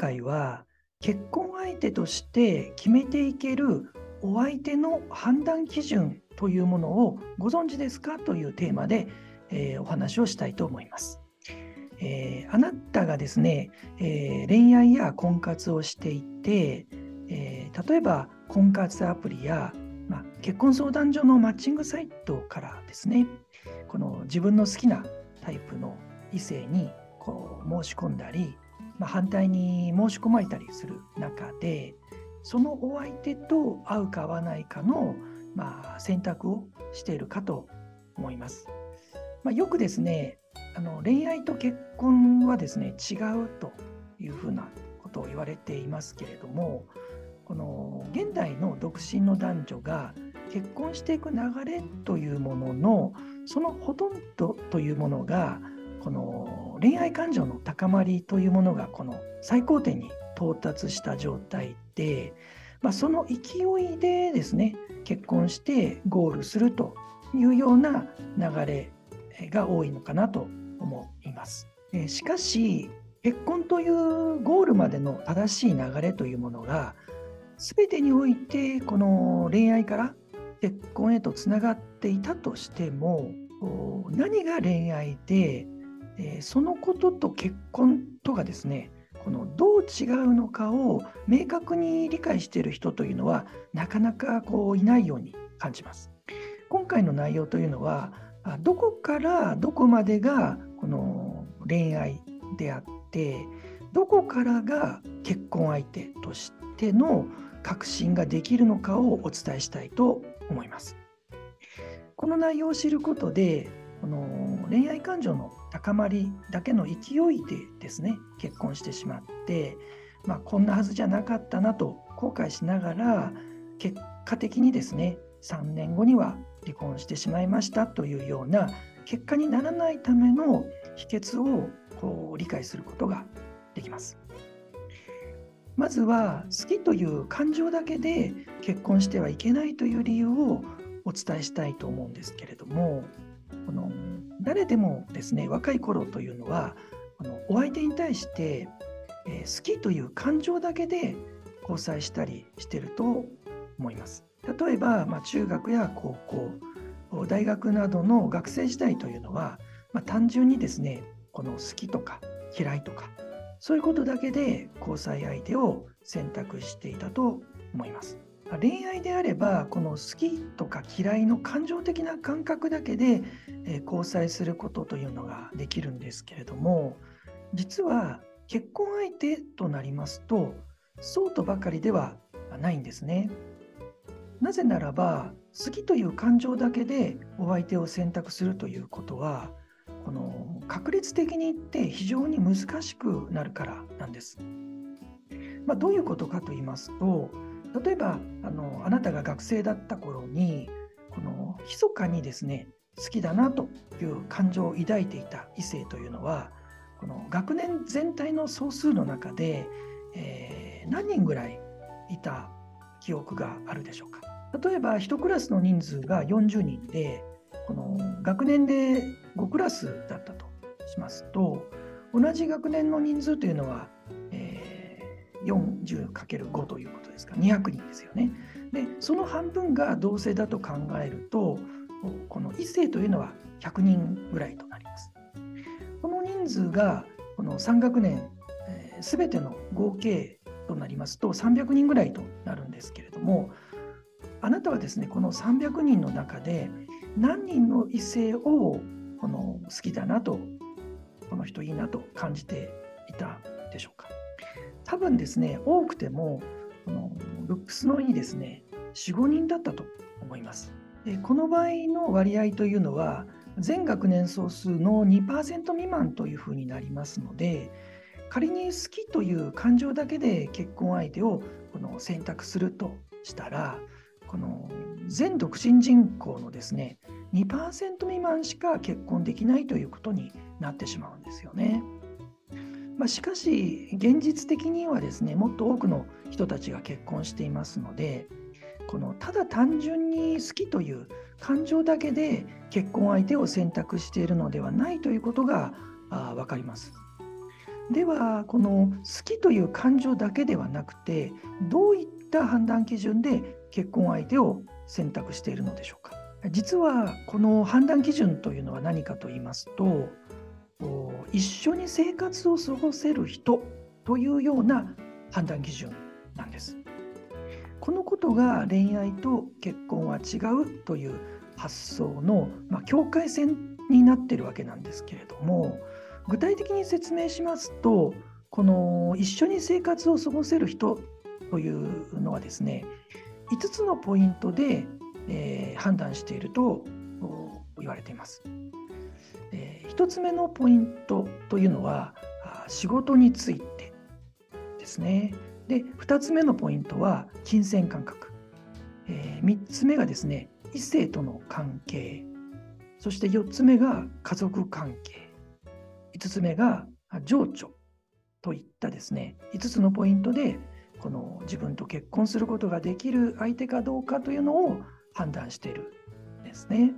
回は結婚相手として決めていけるお相手の判断基準というものをご存知ですかというテーマで、えー、お話をしたいと思います。えー、あなたがですね、えー、恋愛や婚活をしていて、え例えば婚活アプリや、ま、結婚相談所のマッチングサイトからですねこの自分の好きなタイプの異性にこう申し込んだり、まあ、反対に申し込まれたりする中でそのお相手と合うか合わないかの、まあ、選択をしているかと思います。まあ、よくですねあの恋愛と結婚はですね違うというふうなことを言われていますけれどもこの現代の独身の男女が結婚していく流れというもののそのほとんどというものがこの恋愛感情の高まりというものがこの最高点に到達した状態で、まあ、その勢いでですね結婚してゴールするというような流れが多いのかなと思います。しかし結婚というゴールまでの正しい流れというものが全てにおいてこの恋愛から結婚へとつながっていたとしても何が恋愛でえそのことと結婚とがですねこのどう違うのかを明確に理解している人というのはなかなかこういないように感じます。今回の内容というのはどこからどこまでがこの恋愛であってどこからが結婚相手としての確信ができるのかをお伝えしたいと思います。この内容を知ることでこの恋愛感情の高まりだけの勢いでですね結婚してしまって、まあ、こんなはずじゃなかったなと後悔しながら結果的にですね3年後には離婚してしまいましたというような結果にならないための秘訣をこう理解することができます。まずは好きという感情だけで結婚してはいけないという理由をお伝えしたいと思うんですけれどもこの誰でもですね若い頃というのはこのお相手に対して、えー、好きという感情だけで交際したりしてると思います。例えば、まあ、中学や高校大学などの学生時代というのは、まあ、単純にですねこの好きとか嫌いとかそういうことだけで交際相手を選択していたと思います。恋愛であればこの好きとか嫌いの感情的な感覚だけで、え交際することというのができるんですけれども実は結婚相手となりますとそうとばかりではないんですね。なぜならば好きという感情だけでお相手を選択するということはこの確率的に言って非常に難しくなるからなんです。まあ、どういうことかと言いますと例えばあのあなたが学生だった頃にこの密かにですね好きだなという感情を抱いていた異性というのはこの学年全体の総数の中で、えー、何人ぐらいいた記憶があるでしょうか。例えば1クラスの人数が40人でこの学年で5クラスだったとしますと同じ学年の人数というのは、40×5 ということですから200人ですよね。でその半分が同性だと考えるとこの異性というのは100人ぐらいとなります。この人数がこの3学年、えー、全ての合計となりますと300人ぐらいとなるんですけれどもあなたはですねこの300人の中で何人の異性をこの好きだなとこの人いいなと感じていたでしょうか多分ですね多くてもこのルックスのいいですね45人だったと思いますでこの場合の割合というのは全学年総数の2%未満というふうになりますので仮に好きという感情だけで結婚相手をこの選択するとしたらこの全独身人口のですね2%未満しか結婚できないということになってしまうんですよね。まあ、しかし現実的にはですねもっと多くの人たちが結婚していますのでこのただ単純に好きという感情だけで結婚相手を選択しているのではないということがあ分かります。ではこの好きという感情だけではなくてどういった判断基準で結婚相手を選択しているのでしょうか実はこの判断基準というのは何かと言いますと一緒に生活を過ごせる人というような判断基準なんです。このことが恋愛と結婚は違うという発想の、まあ、境界線になってるわけなんですけれども具体的に説明しますとこの一緒に生活を過ごせる人というのはですね5つのポイントで、えー、判断していると言われています。えー、1つ目のポイントというのは仕事についてですね。で2つ目のポイントは金銭感覚、えー、3つ目がですね異性との関係そして4つ目が家族関係5つ目が情緒といったですね5つのポイントでこの自分と結婚することができる相手かどうかというのを判断しているんですね。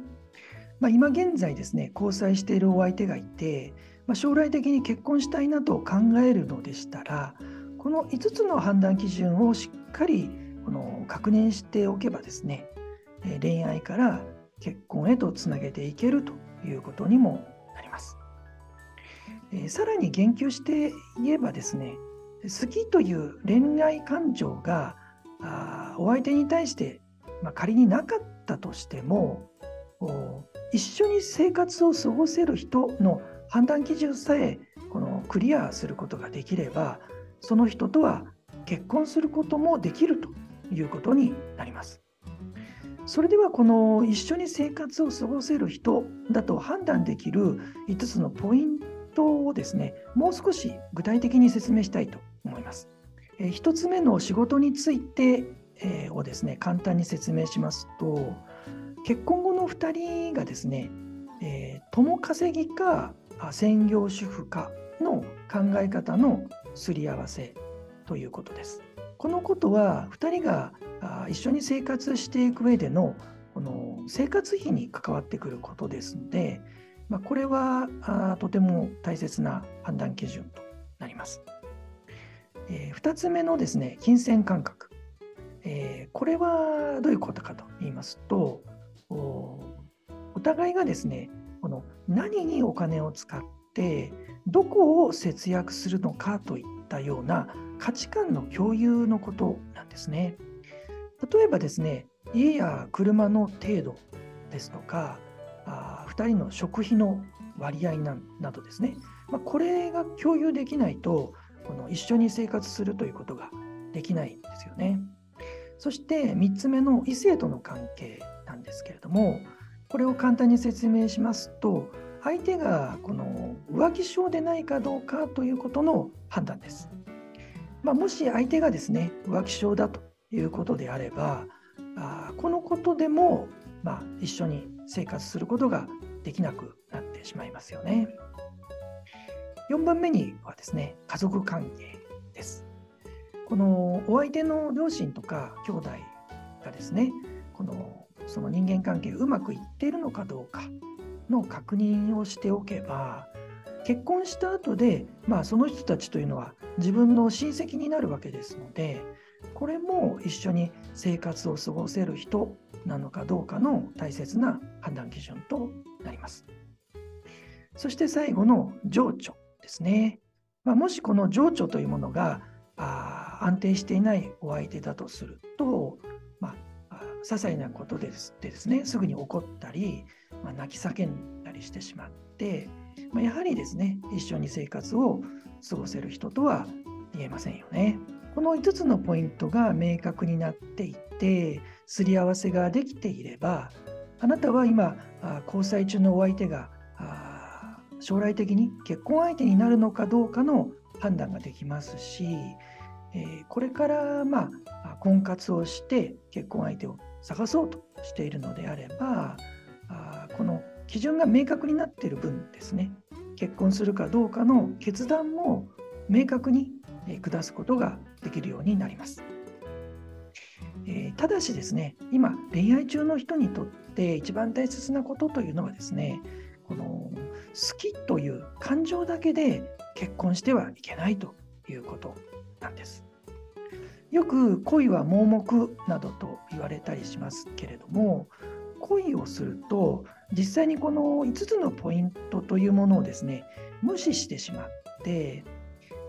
まあ、今現在ですね交際しているお相手がいて、まあ、将来的に結婚したいなと考えるのでしたらこの5つの判断基準をしっかりこの確認しておけばですね恋愛から結婚へとつなげていけるということにもなります。えさらに言及して言えばですね好きという恋愛感情があお相手に対して、まあ、仮になかったとしても一緒に生活を過ごせる人の判断基準さえこのクリアすることができればその人とは結婚することもできるということになります。それではこの一緒に生活を過ごせる人だと判断できる5つのポイントをですねもう少し具体的に説明したいと思います。え1つ目の仕事について、をですね簡単に説明しますと結婚後の2人がですね、え共稼ぎか専業主婦かの考え方のすり合わせということです。このことは2人が一緒に生活していく上でのこの生活費に関わってくることですので、まあ、これはとても大切な判断基準となります。えー、2つ目のですね金銭感覚、えー、これはどういうことかと言いますと互いがですねこの何にお金を使ってどこを節約するのかといったような価値観の共有のことなんですね。例えばですね、家や車の程度ですとか、あ2人の食費の割合などですね、まあ、これが共有できないとこの一緒に生活するということができないんですよね。そして3つ目の異性との関係なんですけれども、これを簡単に説明しますと、相手がこの浮気症でないかどうかということの判断です。まあ、もし相手がですね浮気症だということであればあこのことでも、まあ、一緒に生活することができなくなってしまいますよね。4番目にはですね家族関係です。このお相手の両親とか兄弟がですねこのその人間関係うまくいっているのかどうかの確認をしておけば結婚した後で、まあ、その人たちというのは自分の親戚になるわけですのでこれも一緒に生活を過ごせる人なのかどうかの大切な判断基準となります。そして最後の情緒ですね。まあ、もしこの情緒というものがあ安定していないお相手だとすると、些細なことですでですねすぐに怒ったりまあ、泣き叫んだりしてしまって、まあ、やはりですね一緒に生活を過ごせる人とは言えませんよね。この5つのポイントが明確になっていてすり合わせができていればあなたは今交際中のお相手が将来的に結婚相手になるのかどうかの判断ができますし、えこれからまあ婚活をして結婚相手を探そうとしているのであればあこの基準が明確になっている分ですね結婚するかどうかの決断も明確に下すことができるようになります。えー、ただしですね今恋愛中の人にとって一番大切なことというのはですねこの好きという感情だけで結婚してはいけないということなんです。よく恋は盲目などと言われたりしますけれども恋をすると実際にこの5つのポイントというものをですね無視してしまって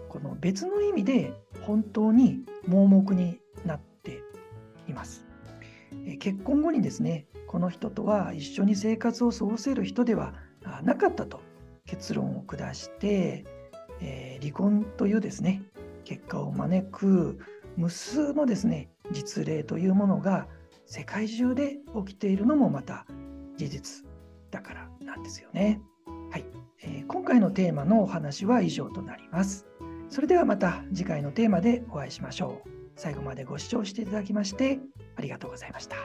この別の意味で本当に盲目になっています。結婚後にですねこの人とは一緒に生活を過ごせる人ではなかったと結論を下して、え、離婚というですね結果を招く無数のですね実例というものが世界中で起きているのもまた事実だからなんですよね。はい、えー、今回のテーマのお話は以上となります。それではまた次回のテーマでお会いしましょう。最後までご視聴していただきましてありがとうございました。